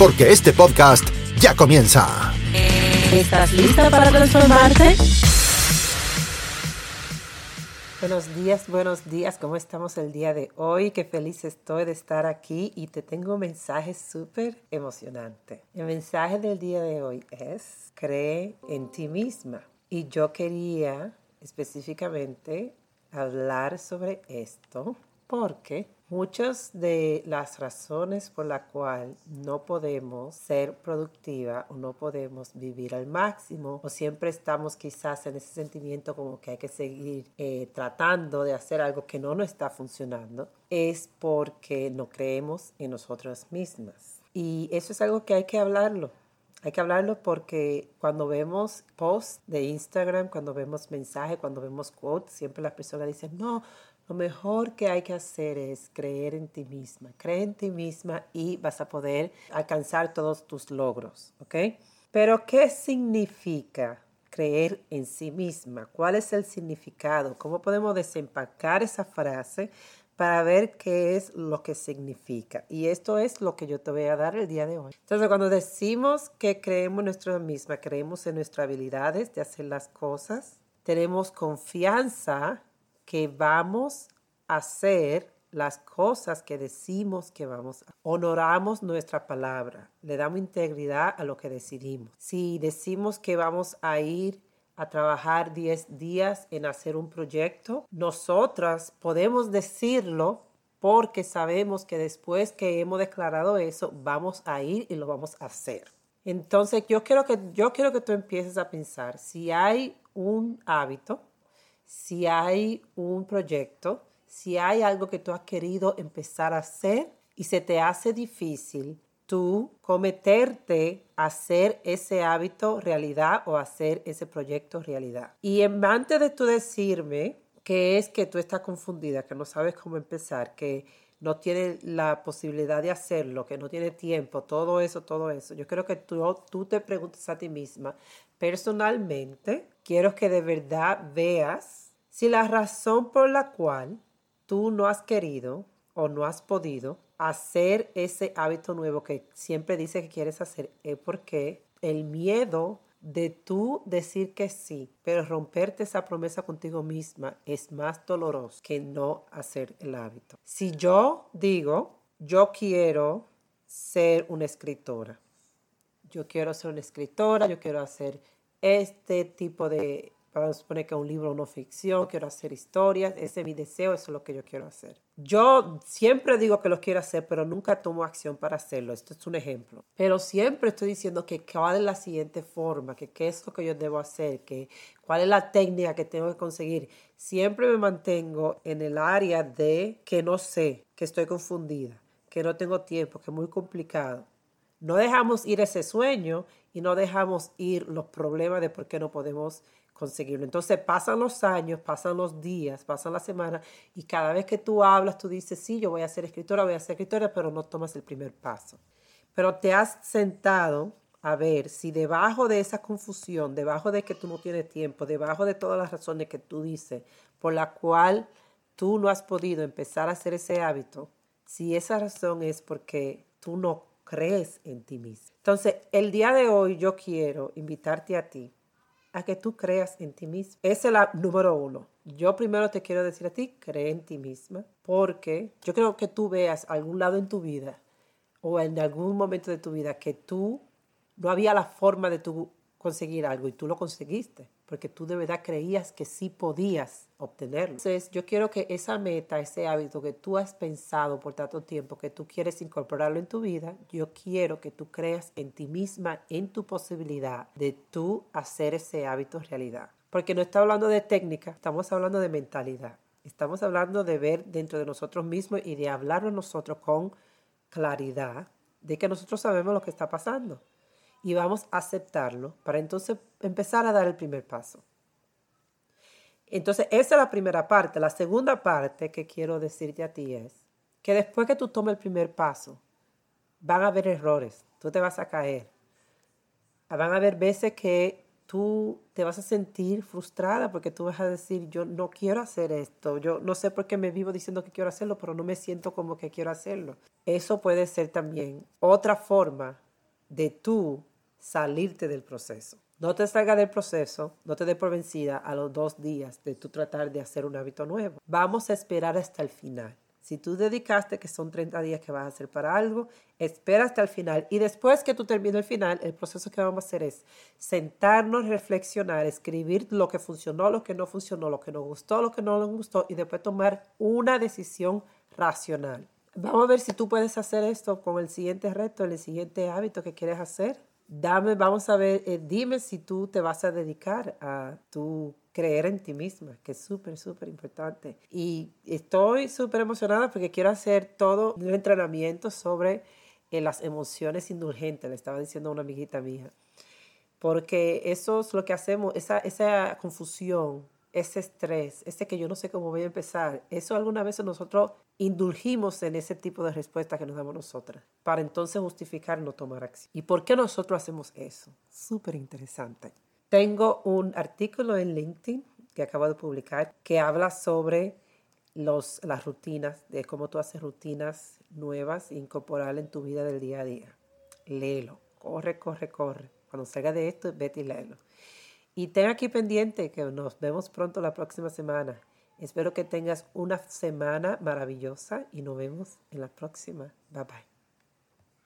porque este podcast ya comienza. ¿Estás lista para transformarte? Buenos días, buenos días. ¿Cómo estamos el día de hoy? Qué feliz estoy de estar aquí y te tengo un mensaje súper emocionante. El mensaje del día de hoy es, cree en ti misma. Y yo quería específicamente hablar sobre esto porque Muchas de las razones por las cuales no podemos ser productiva o no podemos vivir al máximo o siempre estamos quizás en ese sentimiento como que hay que seguir eh, tratando de hacer algo que no nos está funcionando es porque no creemos en nosotras mismas. Y eso es algo que hay que hablarlo. Hay que hablarlo porque cuando vemos posts de Instagram, cuando vemos mensajes, cuando vemos quotes, siempre las personas dicen, no, lo mejor que hay que hacer es creer en ti misma. Cree en ti misma y vas a poder alcanzar todos tus logros, ¿ok? Pero ¿qué significa creer en sí misma? ¿Cuál es el significado? ¿Cómo podemos desempacar esa frase para ver qué es lo que significa? Y esto es lo que yo te voy a dar el día de hoy. Entonces, cuando decimos que creemos en nuestra misma, creemos en nuestras habilidades de hacer las cosas, tenemos confianza que vamos a hacer las cosas que decimos que vamos a. Honoramos nuestra palabra, le damos integridad a lo que decidimos. Si decimos que vamos a ir a trabajar 10 días en hacer un proyecto, nosotras podemos decirlo porque sabemos que después que hemos declarado eso, vamos a ir y lo vamos a hacer. Entonces, yo quiero que, yo quiero que tú empieces a pensar, si hay un hábito si hay un proyecto, si hay algo que tú has querido empezar a hacer y se te hace difícil tú cometerte a hacer ese hábito realidad o hacer ese proyecto realidad. Y antes de tú decirme que es que tú estás confundida, que no sabes cómo empezar, que no tienes la posibilidad de hacerlo, que no tiene tiempo, todo eso, todo eso. Yo creo que tú, tú te preguntes a ti misma, personalmente, quiero que de verdad veas si la razón por la cual tú no has querido o no has podido hacer ese hábito nuevo que siempre dices que quieres hacer es porque el miedo de tú decir que sí, pero romperte esa promesa contigo misma es más doloroso que no hacer el hábito. Si yo digo, yo quiero ser una escritora, yo quiero ser una escritora, yo quiero hacer este tipo de, vamos a suponer que un libro no ficción, quiero hacer historias, ese es mi deseo, eso es lo que yo quiero hacer. Yo siempre digo que lo quiero hacer, pero nunca tomo acción para hacerlo. Esto es un ejemplo. Pero siempre estoy diciendo que cuál es la siguiente forma, que qué es lo que yo debo hacer, que cuál es la técnica que tengo que conseguir. Siempre me mantengo en el área de que no sé, que estoy confundida, que no tengo tiempo, que es muy complicado. No dejamos ir ese sueño y no dejamos ir los problemas de por qué no podemos conseguirlo. Entonces pasan los años, pasan los días, pasan las semanas y cada vez que tú hablas, tú dices, sí, yo voy a ser escritora, voy a ser escritora, pero no tomas el primer paso. Pero te has sentado a ver si debajo de esa confusión, debajo de que tú no tienes tiempo, debajo de todas las razones que tú dices por la cual tú no has podido empezar a hacer ese hábito, si esa razón es porque tú no crees en ti mismo. Entonces, el día de hoy yo quiero invitarte a ti a que tú creas en ti mismo. Esa es la número uno. Yo primero te quiero decir a ti, cree en ti misma, porque yo creo que tú veas algún lado en tu vida o en algún momento de tu vida que tú no había la forma de tú conseguir algo y tú lo conseguiste porque tú de verdad creías que sí podías obtenerlo. Entonces, yo quiero que esa meta, ese hábito que tú has pensado por tanto tiempo, que tú quieres incorporarlo en tu vida, yo quiero que tú creas en ti misma, en tu posibilidad de tú hacer ese hábito realidad. Porque no está hablando de técnica, estamos hablando de mentalidad. Estamos hablando de ver dentro de nosotros mismos y de hablarnos nosotros con claridad de que nosotros sabemos lo que está pasando. Y vamos a aceptarlo para entonces empezar a dar el primer paso. Entonces, esa es la primera parte. La segunda parte que quiero decirte a ti es que después que tú tomes el primer paso, van a haber errores, tú te vas a caer. Van a haber veces que tú te vas a sentir frustrada porque tú vas a decir, yo no quiero hacer esto, yo no sé por qué me vivo diciendo que quiero hacerlo, pero no me siento como que quiero hacerlo. Eso puede ser también otra forma de tú salirte del proceso. No te salga del proceso, no te dé por vencida a los dos días de tú tratar de hacer un hábito nuevo. Vamos a esperar hasta el final. Si tú dedicaste que son 30 días que vas a hacer para algo, espera hasta el final. Y después que tú termines el final, el proceso que vamos a hacer es sentarnos, reflexionar, escribir lo que funcionó, lo que no funcionó, lo que nos gustó, lo que no nos gustó y después tomar una decisión racional. Vamos a ver si tú puedes hacer esto con el siguiente reto, el siguiente hábito que quieres hacer dame, vamos a ver, eh, dime si tú te vas a dedicar a tu creer en ti misma, que es súper, súper importante. Y estoy súper emocionada porque quiero hacer todo un entrenamiento sobre eh, las emociones indulgentes, le estaba diciendo a una amiguita mía. Porque eso es lo que hacemos, esa, esa confusión ese estrés, ese que yo no sé cómo voy a empezar, eso alguna vez nosotros indulgimos en ese tipo de respuesta que nos damos nosotras, para entonces justificar no tomar acción. ¿Y por qué nosotros hacemos eso? Súper interesante. Tengo un artículo en LinkedIn que acabo de publicar que habla sobre los, las rutinas, de cómo tú haces rutinas nuevas e incorporar en tu vida del día a día. Léelo, corre, corre, corre. Cuando salga de esto, vete y léelo. Y ten aquí pendiente que nos vemos pronto la próxima semana. Espero que tengas una semana maravillosa y nos vemos en la próxima. Bye bye.